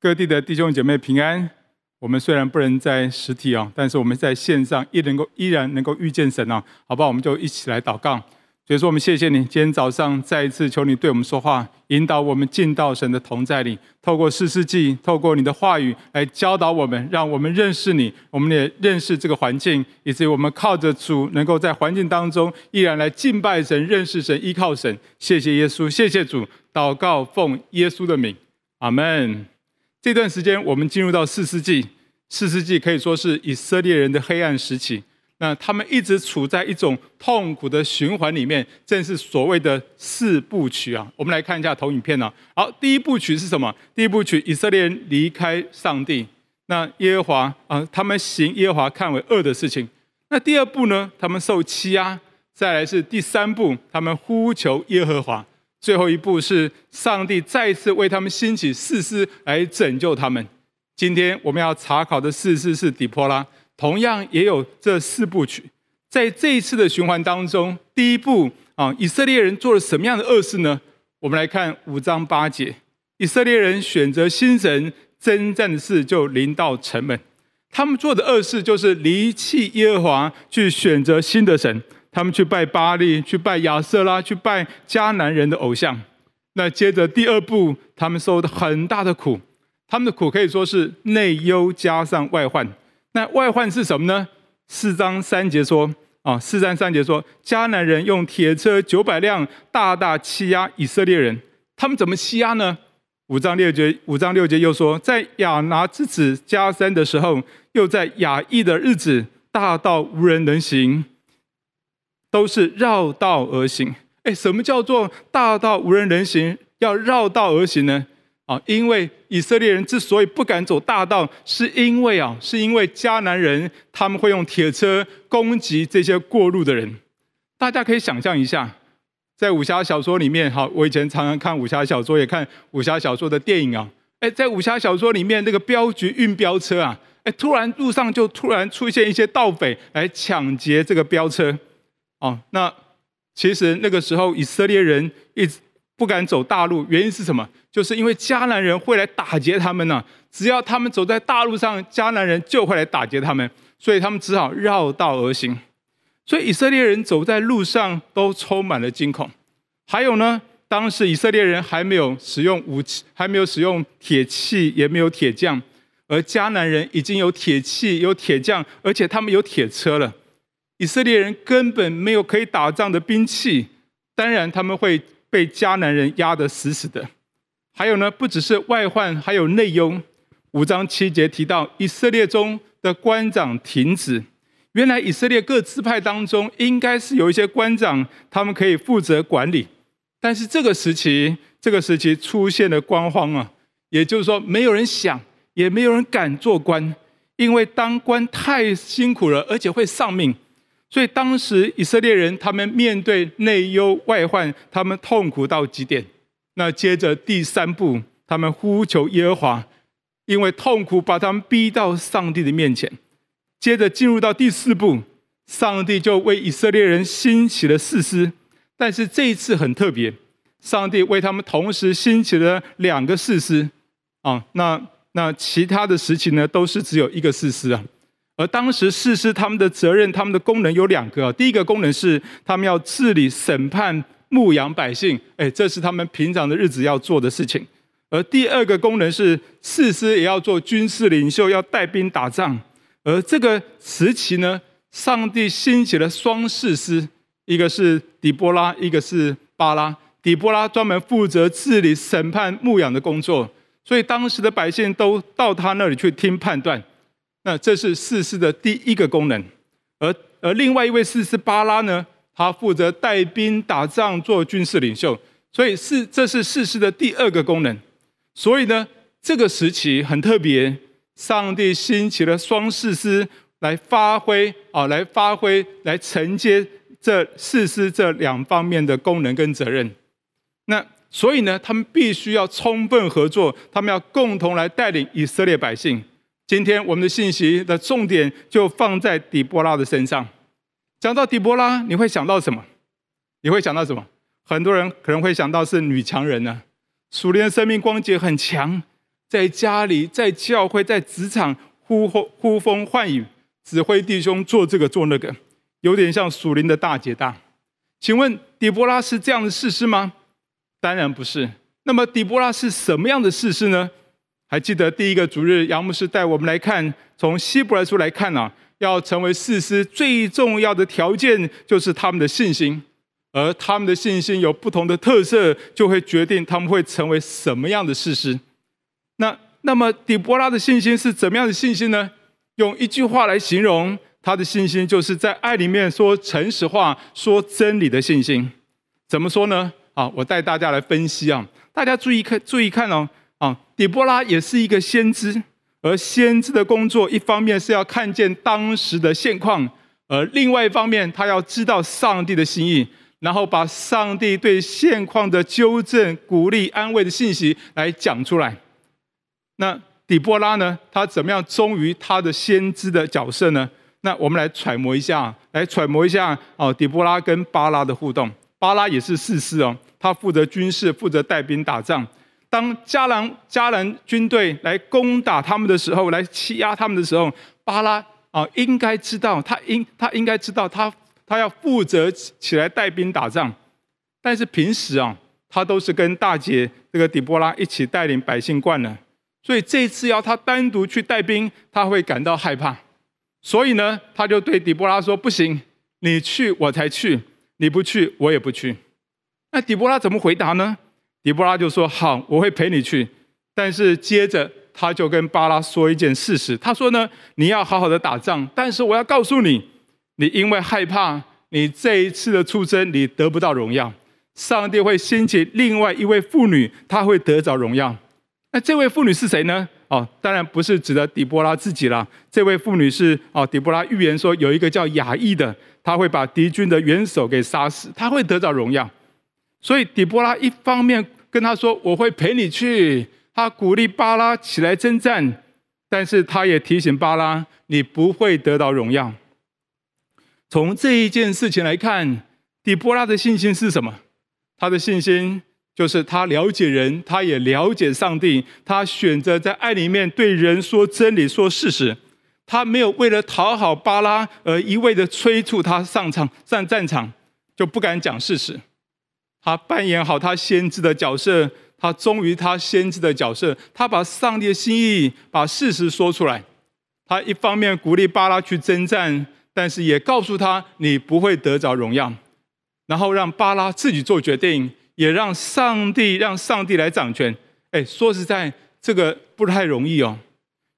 各地的弟兄姐妹平安。我们虽然不能在实体啊，但是我们在线上依能够依然能够遇见神啊，好不好？我们就一起来祷告。所以说，我们谢谢你，今天早上再一次求你对我们说话，引导我们进到神的同在里，透过四世纪，透过你的话语来教导我们，让我们认识你，我们也认识这个环境，以至于我们靠着主，能够在环境当中依然来敬拜神、认识神、依靠神。谢谢耶稣，谢谢主。祷告奉耶稣的名，阿门。这段时间，我们进入到四世纪。四世纪可以说是以色列人的黑暗时期。那他们一直处在一种痛苦的循环里面，正是所谓的四部曲啊。我们来看一下投影片啊。好，第一部曲是什么？第一部曲，以色列人离开上帝。那耶和华啊，他们行耶和华看为恶的事情。那第二步呢？他们受欺压。再来是第三步，他们呼求耶和华。最后一步是上帝再次为他们兴起士师来拯救他们。今天我们要查考的士师是底波拉，同样也有这四部曲。在这一次的循环当中，第一步啊，以色列人做了什么样的恶事呢？我们来看五章八节，以色列人选择新神，征战的事就临到城门。他们做的恶事就是离弃耶和华，去选择新的神。他们去拜巴力，去拜亚瑟拉，去拜迦南人的偶像。那接着第二步，他们受的很大的苦，他们的苦可以说是内忧加上外患。那外患是什么呢？四章三节说啊，四章三节说，迦南人用铁车九百辆，大大欺压以色列人。他们怎么欺压呢？五章六节，五章六节又说，在亚拿之子迦三的时候，又在亚亿的日子，大到无人能行。都是绕道而行。哎，什么叫做大道无人能行？要绕道而行呢？啊，因为以色列人之所以不敢走大道，是因为啊，是因为迦南人他们会用铁车攻击这些过路的人。大家可以想象一下，在武侠小说里面，哈，我以前常常看武侠小说，也看武侠小说的电影啊。哎，在武侠小说里面，那个镖局运镖车啊，哎，突然路上就突然出现一些盗匪来抢劫这个镖车。哦，那其实那个时候以色列人一直不敢走大路，原因是什么？就是因为迦南人会来打劫他们呢、只要他们走在大路上，迦南人就会来打劫他们，所以他们只好绕道而行。所以以色列人走在路上都充满了惊恐。还有呢，当时以色列人还没有使用武器，还没有使用铁器，也没有铁匠，而迦南人已经有铁器、有铁匠，而且他们有铁车了。以色列人根本没有可以打仗的兵器，当然他们会被迦南人压得死死的。还有呢，不只是外患，还有内忧。五章七节提到以色列中的官长停止。原来以色列各支派当中应该是有一些官长，他们可以负责管理。但是这个时期，这个时期出现了官荒啊，也就是说，没有人想，也没有人敢做官，因为当官太辛苦了，而且会丧命。所以当时以色列人他们面对内忧外患，他们痛苦到极点。那接着第三步，他们呼求耶和华，因为痛苦把他们逼到上帝的面前。接着进入到第四步，上帝就为以色列人兴起了士师，但是这一次很特别，上帝为他们同时兴起了两个士师啊。那那其他的时期呢，都是只有一个士师啊。而当时士师他们的责任、他们的功能有两个。第一个功能是他们要治理、审判、牧养百姓，哎，这是他们平常的日子要做的事情。而第二个功能是士师也要做军事领袖，要带兵打仗。而这个时期呢，上帝兴起了双士师，一个是底波拉，一个是巴拉。底波拉专门负责治理、审判、牧养的工作，所以当时的百姓都到他那里去听判断。那这是士师的第一个功能，而而另外一位士师巴拉呢，他负责带兵打仗，做军事领袖，所以是这是士师的第二个功能。所以呢，这个时期很特别，上帝兴起了双士师来发挥啊，来发挥，来承接这士师这两方面的功能跟责任。那所以呢，他们必须要充分合作，他们要共同来带领以色列百姓。今天我们的信息的重点就放在底波拉的身上。讲到底波拉，你会想到什么？你会想到什么？很多人可能会想到是女强人呢、啊，属灵的生命光洁很强，在家里、在教会、在职场呼呼呼风唤雨，指挥弟兄做这个做那个，有点像属灵的大姐大。请问底波拉是这样的事实吗？当然不是。那么底波拉是什么样的事实呢？还记得第一个主日，杨牧师带我们来看，从希伯来书来看啊，要成为士师最重要的条件就是他们的信心，而他们的信心有不同的特色，就会决定他们会成为什么样的士师。那那么底波拉的信心是怎么样的信心呢？用一句话来形容，他的信心就是在爱里面说诚实话、说真理的信心。怎么说呢？啊，我带大家来分析啊，大家注意看，注意看哦。啊，底波拉也是一个先知，而先知的工作，一方面是要看见当时的现况，而另外一方面，他要知道上帝的心意，然后把上帝对现况的纠正、鼓励、安慰的信息来讲出来。那底波拉呢？他怎么样忠于他的先知的角色呢？那我们来揣摩一下，来揣摩一下哦，底波拉跟巴拉的互动。巴拉也是士师哦，他负责军事，负责带兵打仗。当迦南迦南军队来攻打他们的时候，来欺压他们的时候，巴拉啊，应该知道，他应他应该知道他，他要负责起来带兵打仗。但是平时啊，他都是跟大姐这个底波拉一起带领百姓惯了，所以这次要他单独去带兵，他会感到害怕。所以呢，他就对底波拉说：“不行，你去我才去，你不去我也不去。”那底波拉怎么回答呢？底波拉就说：“好，我会陪你去。”但是接着他就跟巴拉说一件事实，他说呢：“你要好好的打仗，但是我要告诉你，你因为害怕你这一次的出征，你得不到荣耀。上帝会兴起另外一位妇女，她会得着荣耀。那这位妇女是谁呢？哦，当然不是指的底波拉自己了。这位妇女是哦，底波拉预言说有一个叫雅意的，他会把敌军的元首给杀死，他会得着荣耀。”所以底波拉一方面跟他说：“我会陪你去。”他鼓励巴拉起来征战，但是他也提醒巴拉：“你不会得到荣耀。”从这一件事情来看，底波拉的信心是什么？他的信心就是他了解人，他也了解上帝。他选择在爱里面对人说真理、说事实。他没有为了讨好巴拉而一味的催促他上场上战场，就不敢讲事实。他扮演好他先知的角色，他忠于他先知的角色，他把上帝的心意、把事实说出来。他一方面鼓励巴拉去征战，但是也告诉他你不会得着荣耀。然后让巴拉自己做决定，也让上帝让上帝来掌权。哎，说实在，这个不太容易哦。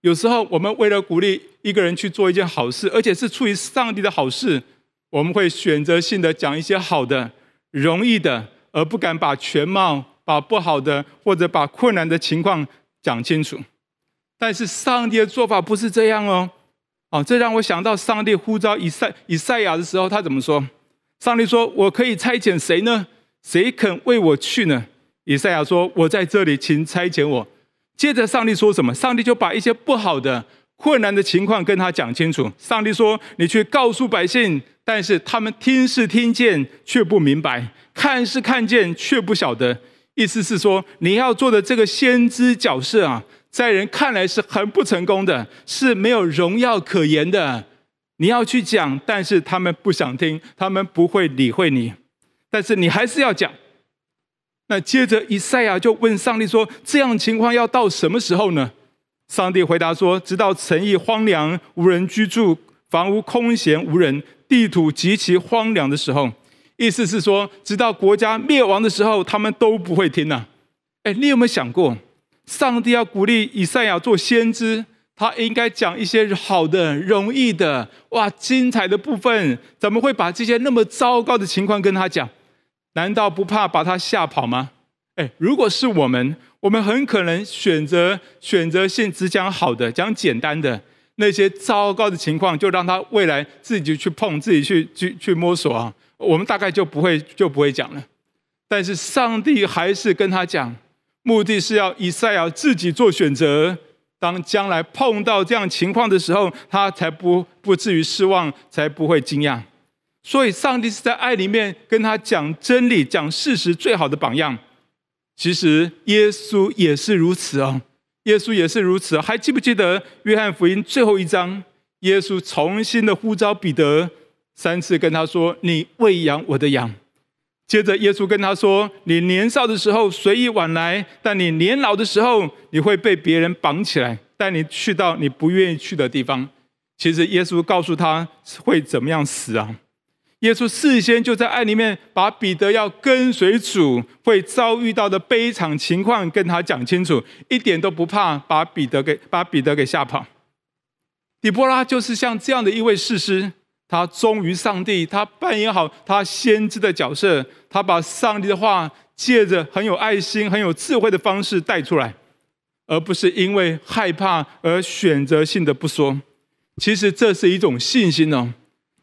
有时候我们为了鼓励一个人去做一件好事，而且是出于上帝的好事，我们会选择性的讲一些好的。容易的，而不敢把全貌、把不好的或者把困难的情况讲清楚。但是上帝的做法不是这样哦。哦，这让我想到上帝呼召以赛以赛亚的时候，他怎么说？上帝说：“我可以差遣谁呢？谁肯为我去呢？”以赛亚说：“我在这里，请差遣我。”接着上帝说什么？上帝就把一些不好的、困难的情况跟他讲清楚。上帝说：“你去告诉百姓。”但是他们听是听见，却不明白；看是看见，却不晓得。意思是说，你要做的这个先知角色啊，在人看来是很不成功的，是没有荣耀可言的。你要去讲，但是他们不想听，他们不会理会你。但是你还是要讲。那接着以赛亚就问上帝说：“这样情况要到什么时候呢？”上帝回答说：“直到城邑荒凉，无人居住，房屋空闲无人。”地土极其荒凉的时候，意思是说，直到国家灭亡的时候，他们都不会听呐。哎，你有没有想过，上帝要鼓励以赛亚做先知，他应该讲一些好的、容易的、哇精彩的部分，怎么会把这些那么糟糕的情况跟他讲？难道不怕把他吓跑吗？哎，如果是我们，我们很可能选择选择性只讲好的，讲简单的。那些糟糕的情况，就让他未来自己去碰，自己去去去摸索啊。我们大概就不会就不会讲了。但是上帝还是跟他讲，目的是要以赛亚自己做选择。当将来碰到这样情况的时候，他才不不至于失望，才不会惊讶。所以，上帝是在爱里面跟他讲真理、讲事实最好的榜样。其实，耶稣也是如此哦。耶稣也是如此。还记不记得约翰福音最后一章，耶稣重新的呼召彼得，三次跟他说：“你喂养我的羊。”接着耶稣跟他说：“你年少的时候随意往来，但你年老的时候，你会被别人绑起来，带你去到你不愿意去的地方。”其实耶稣告诉他会怎么样死啊？耶稣事先就在爱里面把彼得要跟随主会遭遇到的悲惨情况跟他讲清楚，一点都不怕把彼得给把彼得给吓跑。底波拉就是像这样的一位士师，他忠于上帝，他扮演好他先知的角色，他把上帝的话借着很有爱心、很有智慧的方式带出来，而不是因为害怕而选择性的不说。其实这是一种信心哦。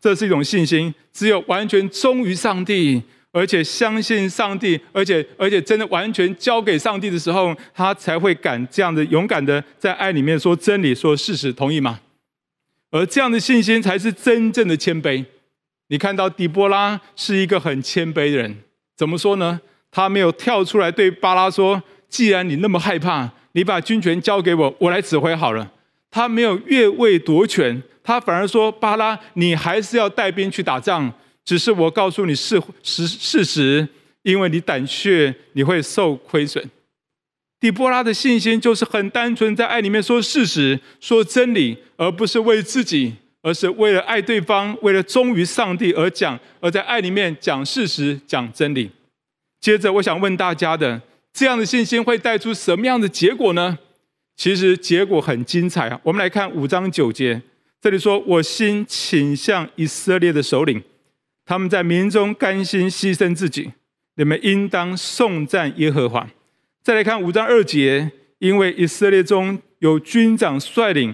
这是一种信心，只有完全忠于上帝，而且相信上帝，而且而且真的完全交给上帝的时候，他才会敢这样的勇敢的在爱里面说真理、说事实，同意吗？而这样的信心才是真正的谦卑。你看到底波拉是一个很谦卑的人，怎么说呢？他没有跳出来对巴拉说：“既然你那么害怕，你把军权交给我，我来指挥好了。”他没有越位夺权。他反而说：“巴拉，你还是要带兵去打仗，只是我告诉你事实事实，因为你胆怯，你会受亏损。”底波拉的信心就是很单纯，在爱里面说事实、说真理，而不是为自己，而是为了爱对方，为了忠于上帝而讲，而在爱里面讲事实、讲真理。接着，我想问大家的：这样的信心会带出什么样的结果呢？其实结果很精彩啊！我们来看五章九节。这里说：“我心倾向以色列的首领，他们在民中甘心牺牲自己，你们应当颂赞耶和华。”再来看五章二节，因为以色列中有军长率领，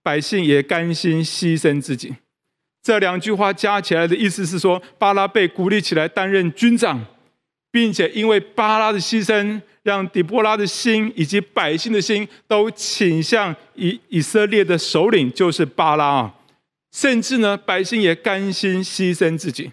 百姓也甘心牺牲自己。这两句话加起来的意思是说，巴拉被鼓励起来担任军长，并且因为巴拉的牺牲。让底波拉的心以及百姓的心都倾向以以色列的首领，就是巴拉啊，甚至呢，百姓也甘心牺牲自己。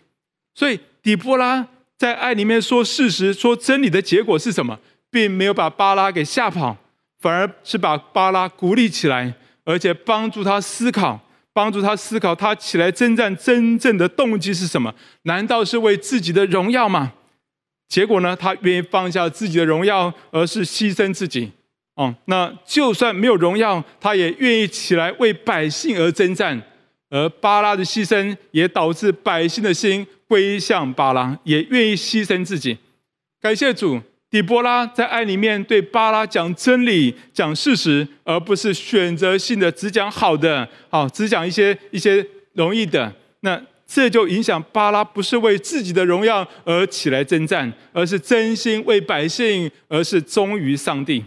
所以底波拉在爱里面说事实、说真理的结果是什么？并没有把巴拉给吓跑，反而是把巴拉鼓励起来，而且帮助他思考，帮助他思考他起来征战真正的动机是什么？难道是为自己的荣耀吗？结果呢，他愿意放下自己的荣耀，而是牺牲自己。哦，那就算没有荣耀，他也愿意起来为百姓而征战。而巴拉的牺牲，也导致百姓的心归向巴拉，也愿意牺牲自己。感谢主，底波拉在爱里面对巴拉讲真理、讲事实，而不是选择性的只讲好的，好只讲一些一些容易的。那。这就影响巴拉不是为自己的荣耀而起来征战，而是真心为百姓，而是忠于上帝，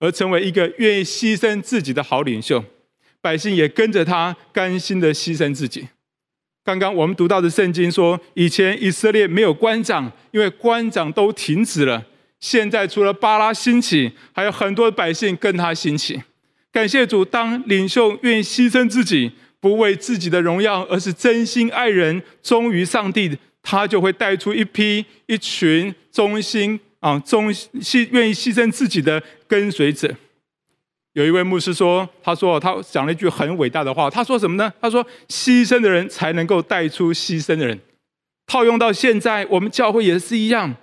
而成为一个愿意牺牲自己的好领袖。百姓也跟着他，甘心的牺牲自己。刚刚我们读到的圣经说，以前以色列没有官长，因为官长都停止了。现在除了巴拉兴起，还有很多百姓跟他兴起。感谢主，当领袖愿意牺牲自己。不为自己的荣耀，而是真心爱人、忠于上帝，他就会带出一批、一群忠心啊、忠牺愿意牺牲自己的跟随者。有一位牧师说：“他说他讲了一句很伟大的话，他说什么呢？他说：牺牲的人才能够带出牺牲的人。套用到现在，我们教会也是一样。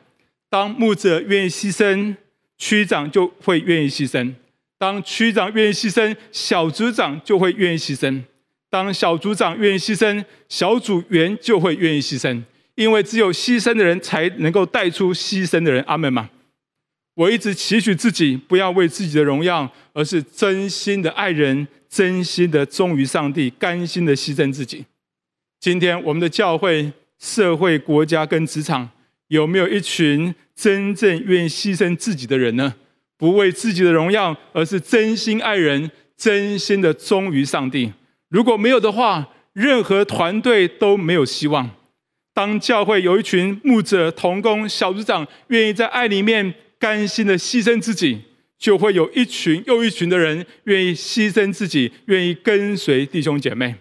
当牧者愿意牺牲，区长就会愿意牺牲；当区长愿意牺牲，小组长就会愿意牺牲。”当小组长愿意牺牲，小组员就会愿意牺牲，因为只有牺牲的人才能够带出牺牲的人。阿门吗？我一直期许自己不要为自己的荣耀，而是真心的爱人，真心的忠于上帝，甘心的牺牲自己。今天我们的教会、社会、国家跟职场，有没有一群真正愿意牺牲自己的人呢？不为自己的荣耀，而是真心爱人，真心的忠于上帝。如果没有的话，任何团队都没有希望。当教会有一群牧者、同工、小组长愿意在爱里面甘心的牺牲自己，就会有一群又一群的人愿意牺牲自己，愿意跟随弟兄姐妹。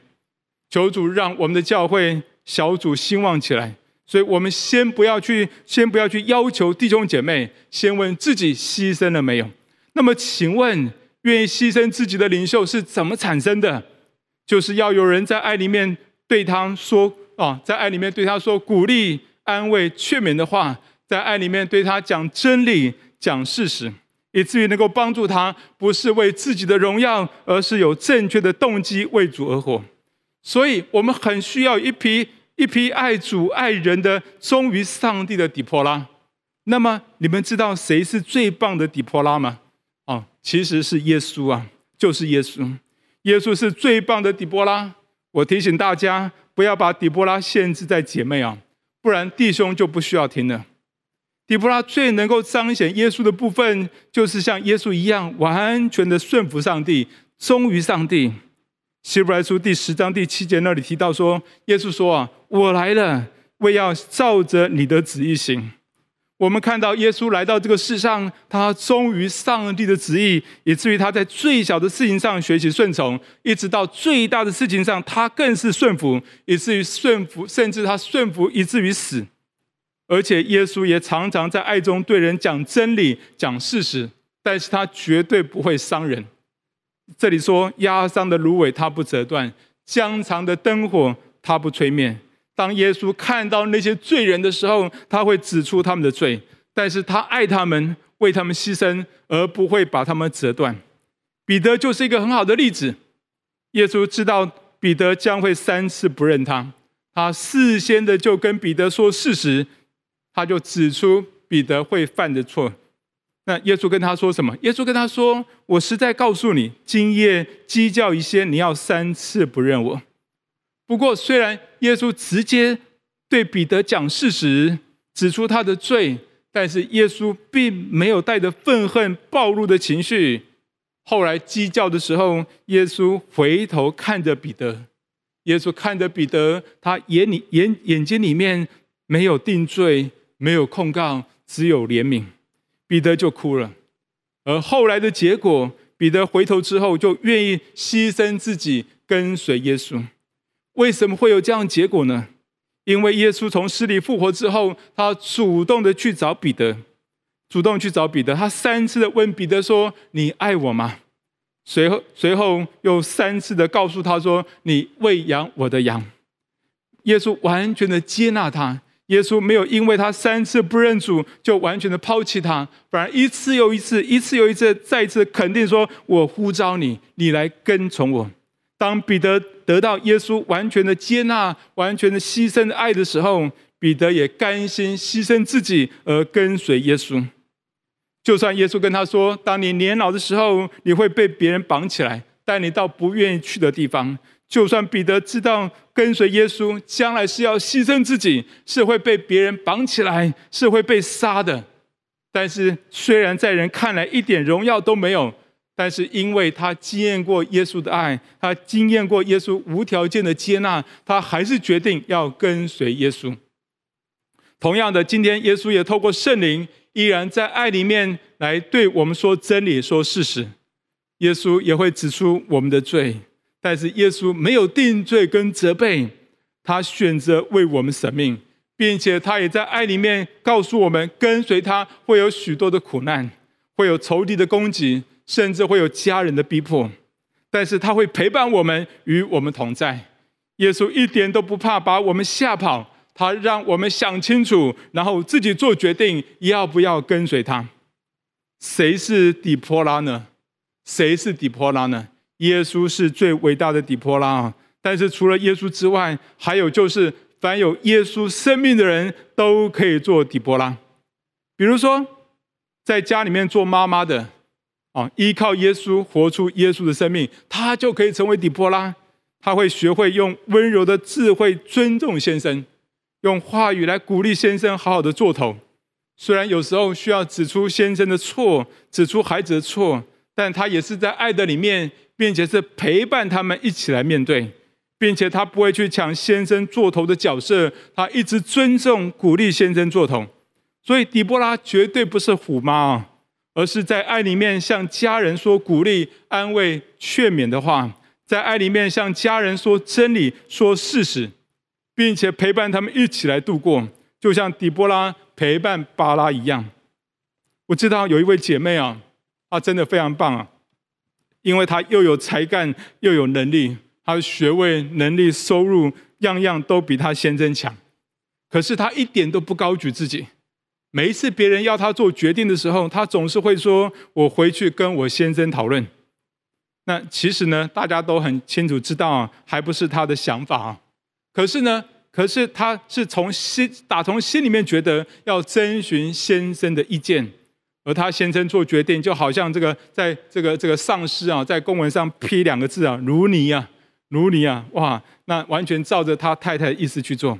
求主让我们的教会小组兴旺起来。所以我们先不要去，先不要去要求弟兄姐妹，先问自己牺牲了没有。那么，请问愿意牺牲自己的领袖是怎么产生的？就是要有人在爱里面对他说啊，在爱里面对他说鼓励、安慰、劝勉的话，在爱里面对他讲真理、讲事实，以至于能够帮助他，不是为自己的荣耀，而是有正确的动机为主而活。所以，我们很需要一批一批爱主爱人的忠于上帝的底波拉。那么，你们知道谁是最棒的底波拉吗？哦，其实是耶稣啊，就是耶稣。耶稣是最棒的底波拉。我提醒大家，不要把底波拉限制在姐妹啊，不然弟兄就不需要听了。底波拉最能够彰显耶稣的部分，就是像耶稣一样，完全的顺服上帝，忠于上帝。希伯来书第十章第七节那里提到说，耶稣说啊，我来了，为要照着你的旨意行。我们看到耶稣来到这个世上，他忠于上帝的旨意，以至于他在最小的事情上学习顺从，一直到最大的事情上，他更是顺服，以至于顺服，甚至他顺服以至于死。而且耶稣也常常在爱中对人讲真理、讲事实，但是他绝对不会伤人。这里说压伤的芦苇他不折断，将残的灯火他不吹灭。当耶稣看到那些罪人的时候，他会指出他们的罪，但是他爱他们，为他们牺牲，而不会把他们折断。彼得就是一个很好的例子。耶稣知道彼得将会三次不认他，他事先的就跟彼得说事实，他就指出彼得会犯的错。那耶稣跟他说什么？耶稣跟他说：“我实在告诉你，今夜鸡叫一些，你要三次不认我。”不过，虽然耶稣直接对彼得讲事实，指出他的罪，但是耶稣并没有带着愤恨、暴怒的情绪。后来鸡叫的时候，耶稣回头看着彼得，耶稣看着彼得，他眼里眼眼睛里面没有定罪，没有控告，只有怜悯，彼得就哭了。而后来的结果，彼得回头之后就愿意牺牲自己，跟随耶稣。为什么会有这样结果呢？因为耶稣从死里复活之后，他主动的去找彼得，主动去找彼得，他三次的问彼得说：“你爱我吗？”随后，随后又三次的告诉他说：“你喂养我的羊。”耶稣完全的接纳他，耶稣没有因为他三次不认主就完全的抛弃他，反而一次又一次，一次又一次，再次肯定说：“我呼召你，你来跟从我。”当彼得得到耶稣完全的接纳、完全的牺牲的爱的时候，彼得也甘心牺牲自己而跟随耶稣。就算耶稣跟他说：“当你年老的时候，你会被别人绑起来，带你到不愿意去的地方。”就算彼得知道跟随耶稣将来是要牺牲自己，是会被别人绑起来，是会被杀的。但是虽然在人看来一点荣耀都没有。但是，因为他经验过耶稣的爱，他经验过耶稣无条件的接纳，他还是决定要跟随耶稣。同样的，今天耶稣也透过圣灵，依然在爱里面来对我们说真理、说事实。耶稣也会指出我们的罪，但是耶稣没有定罪跟责备，他选择为我们舍命，并且他也在爱里面告诉我们，跟随他会有许多的苦难，会有仇敌的攻击。甚至会有家人的逼迫，但是他会陪伴我们，与我们同在。耶稣一点都不怕把我们吓跑，他让我们想清楚，然后自己做决定，要不要跟随他。谁是底波拉呢？谁是底波拉呢？耶稣是最伟大的底波拉啊！但是除了耶稣之外，还有就是凡有耶稣生命的人都可以做底波拉。比如说，在家里面做妈妈的。啊，依靠耶稣活出耶稣的生命，他就可以成为底波拉。他会学会用温柔的智慧尊重先生，用话语来鼓励先生好好的做头。虽然有时候需要指出先生的错，指出孩子的错，但他也是在爱的里面，并且是陪伴他们一起来面对，并且他不会去抢先生做头的角色，他一直尊重鼓励先生做头。所以底波拉绝对不是虎妈啊。而是在爱里面向家人说鼓励、安慰、劝勉的话，在爱里面向家人说真理、说事实，并且陪伴他们一起来度过，就像底波拉陪伴巴拉一样。我知道有一位姐妹啊，她真的非常棒啊，因为她又有才干又有能力，她的学位、能力、收入样样都比她先生强。可是他一点都不高举自己。每一次别人要他做决定的时候，他总是会说：“我回去跟我先生讨论。”那其实呢，大家都很清楚知道啊，还不是他的想法啊。可是呢，可是他是从心打从心里面觉得要征询先生的意见。而他先生做决定，就好像这个在这个这个上司啊，在公文上批两个字啊，如你啊，如你啊，哇，那完全照着他太太的意思去做。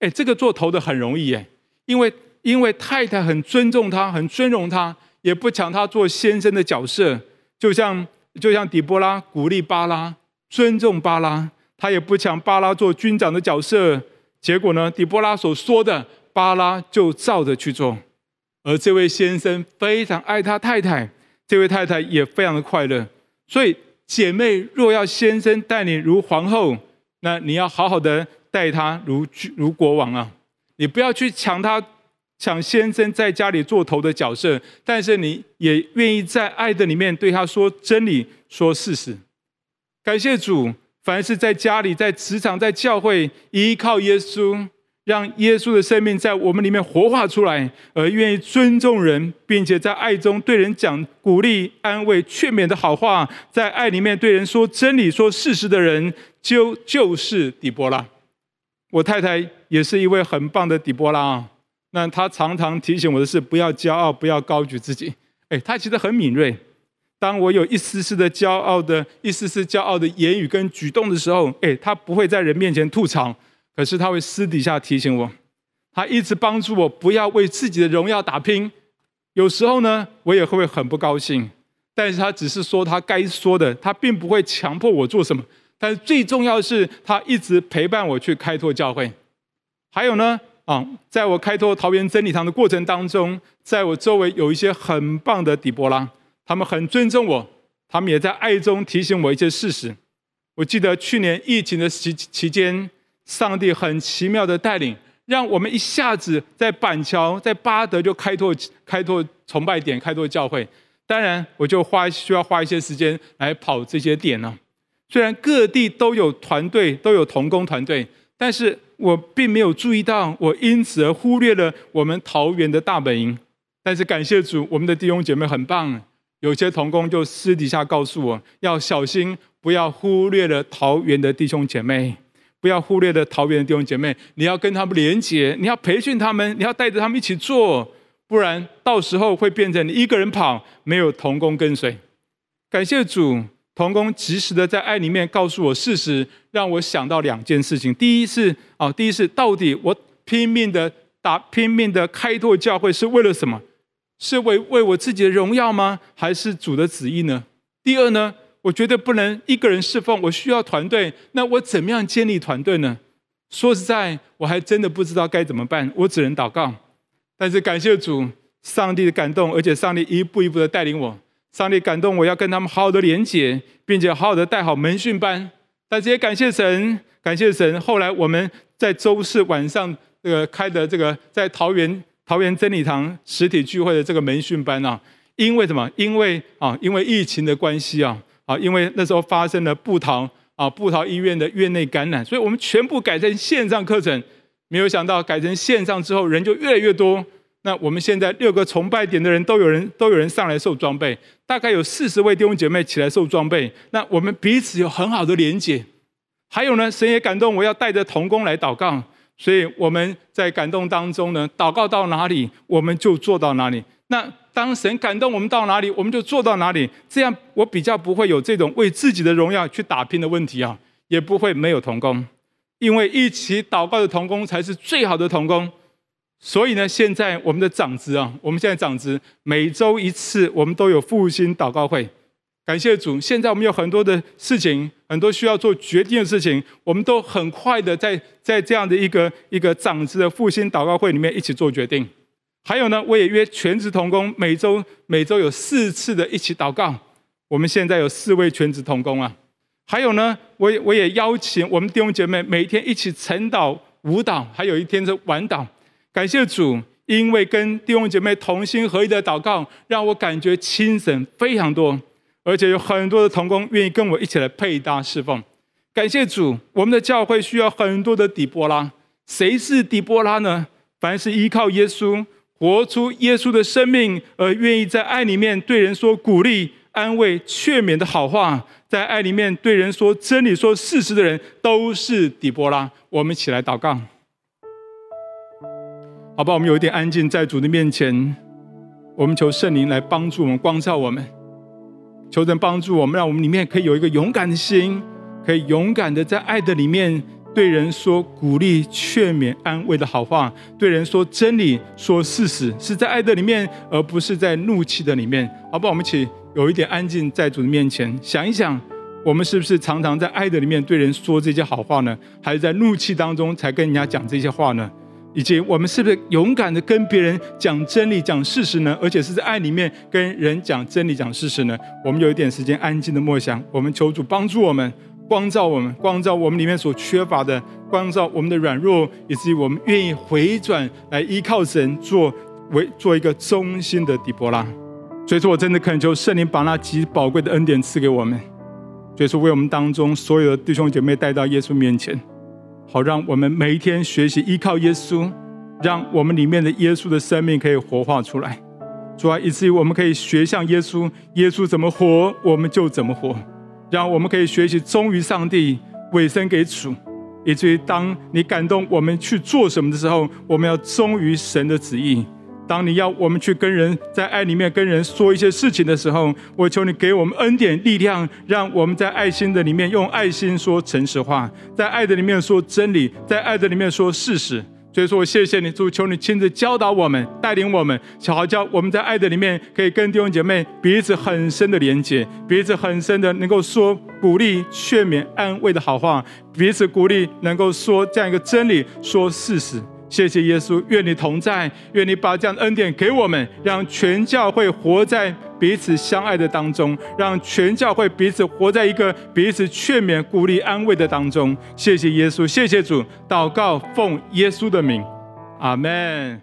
哎，这个做头的很容易哎，因为因为太太很尊重他，很尊荣他，也不抢他做先生的角色，就像就像底波拉鼓励巴拉，尊重巴拉，他也不抢巴拉做军长的角色。结果呢，底波拉所说的，巴拉就照着去做。而这位先生非常爱他太太，这位太太也非常的快乐。所以，姐妹若要先生待你如皇后，那你要好好的待他如如国王啊！你不要去抢他抢先生在家里做头的角色，但是你也愿意在爱的里面对他说真理、说事实。感谢主，凡是在家里、在职场、在教会依靠耶稣。让耶稣的生命在我们里面活化出来，而愿意尊重人，并且在爱中对人讲鼓励、安慰、劝勉的好话，在爱里面对人说真理、说事实的人，就就是底波拉。我太太也是一位很棒的底波拉啊。那他常常提醒我的是，不要骄傲，不要高举自己。哎，他其实很敏锐。当我有一丝丝的骄傲的、一丝丝骄傲的言语跟举动的时候，哎，他不会在人面前吐槽。可是他会私底下提醒我，他一直帮助我不要为自己的荣耀打拼。有时候呢，我也会很不高兴，但是他只是说他该说的，他并不会强迫我做什么。但是最重要的是，他一直陪伴我去开拓教会。还有呢，啊，在我开拓桃园真理堂的过程当中，在我周围有一些很棒的底波拉，他们很尊重我，他们也在爱中提醒我一些事实。我记得去年疫情的期期间。上帝很奇妙的带领，让我们一下子在板桥、在巴德就开拓、开拓崇拜点、开拓教会。当然，我就花需要花一些时间来跑这些点呢。虽然各地都有团队、都有同工团队，但是我并没有注意到，我因此而忽略了我们桃园的大本营。但是感谢主，我们的弟兄姐妹很棒，有些同工就私底下告诉我要小心，不要忽略了桃园的弟兄姐妹。不要忽略了桃园的弟兄姐妹，你要跟他们连结，你要培训他们，你要带着他们一起做，不然到时候会变成你一个人跑，没有同工跟随。感谢主，童工及时的在爱里面告诉我事实，让我想到两件事情。第一是啊，第一是到底我拼命的打拼命的开拓教会是为了什么？是为为我自己的荣耀吗？还是主的旨意呢？第二呢？我觉得不能一个人侍奉，我需要团队。那我怎么样建立团队呢？说实在，我还真的不知道该怎么办。我只能祷告。但是感谢主，上帝的感动，而且上帝一步一步的带领我。上帝感动我要跟他们好好的连结，并且好好的带好门训班。但是也感谢神，感谢神。后来我们在周四晚上这个开的这个在桃园桃园真理堂实体聚会的这个门训班啊，因为什么？因为啊，因为疫情的关系啊。啊，因为那时候发生了布桃啊，布桃医院的院内感染，所以我们全部改成线上课程。没有想到改成线上之后，人就越来越多。那我们现在六个崇拜点的人都有人都有人上来受装备，大概有四十位弟兄姐妹起来受装备。那我们彼此有很好的连结。还有呢，神也感动我要带着童工来祷告，所以我们在感动当中呢，祷告到哪里，我们就做到哪里。那当神感动我们到哪里，我们就做到哪里。这样我比较不会有这种为自己的荣耀去打拼的问题啊，也不会没有童工，因为一起祷告的童工才是最好的童工。所以呢，现在我们的长子啊，我们现在长子每周一次，我们都有复兴祷告会。感谢主，现在我们有很多的事情，很多需要做决定的事情，我们都很快的在在这样的一个一个长子的复兴祷告会里面一起做决定。还有呢，我也约全职同工，每周每周有四次的一起祷告。我们现在有四位全职同工啊。还有呢，我我也邀请我们弟兄姐妹每天一起晨祷、午祷，还有一天是晚祷。感谢主，因为跟弟兄姐妹同心合一的祷告，让我感觉轻省非常多。而且有很多的同工愿意跟我一起来配搭侍奉。感谢主，我们的教会需要很多的底波拉。谁是底波拉呢？凡是依靠耶稣，活出耶稣的生命，而愿意在爱里面对人说鼓励、安慰、劝勉的好话，在爱里面对人说真理、说事实的人，都是底波拉。我们一起来祷告，好吧？我们有一点安静，在主的面前，我们求圣灵来帮助我们、光照我们。求神帮助我们，让我们里面可以有一个勇敢的心，可以勇敢的在爱的里面对人说鼓励、劝勉、安慰的好话，对人说真理、说事实，是在爱的里面，而不是在怒气的里面。好不好？我们一起有一点安静，在主的面前想一想，我们是不是常常在爱的里面对人说这些好话呢？还是在怒气当中才跟人家讲这些话呢？以及我们是不是勇敢的跟别人讲真理、讲事实呢？而且是在爱里面跟人讲真理、讲事实呢？我们有一点时间安静的默想，我们求主帮助我们，光照我们，光照我们里面所缺乏的，光照我们的软弱，以至于我们愿意回转来依靠神，做为做一个忠心的底波拉。所以说我真的恳求圣灵把那极宝贵的恩典赐给我们，所以说为我们当中所有的弟兄姐妹带到耶稣面前。好，让我们每一天学习依靠耶稣，让我们里面的耶稣的生命可以活化出来。主啊，以至于我们可以学像耶稣，耶稣怎么活，我们就怎么活。让我们可以学习忠于上帝，委身给主，以至于当你感动我们去做什么的时候，我们要忠于神的旨意。当你要我们去跟人在爱里面跟人说一些事情的时候，我求你给我们恩典力量，让我们在爱心的里面用爱心说诚实话，在爱的里面说真理，在爱的里面说事实。所以说我谢谢你，主，求你亲自教导我们，带领我们，好叫我们在爱的里面可以跟弟兄姐妹彼此很深的连接，彼此很深的能够说鼓励、劝勉、安慰的好话，彼此鼓励能够说这样一个真理，说事实。谢谢耶稣，愿你同在，愿你把这样的恩典给我们，让全教会活在彼此相爱的当中，让全教会彼此活在一个彼此劝勉、鼓励、安慰的当中。谢谢耶稣，谢谢主，祷告奉耶稣的名，阿门。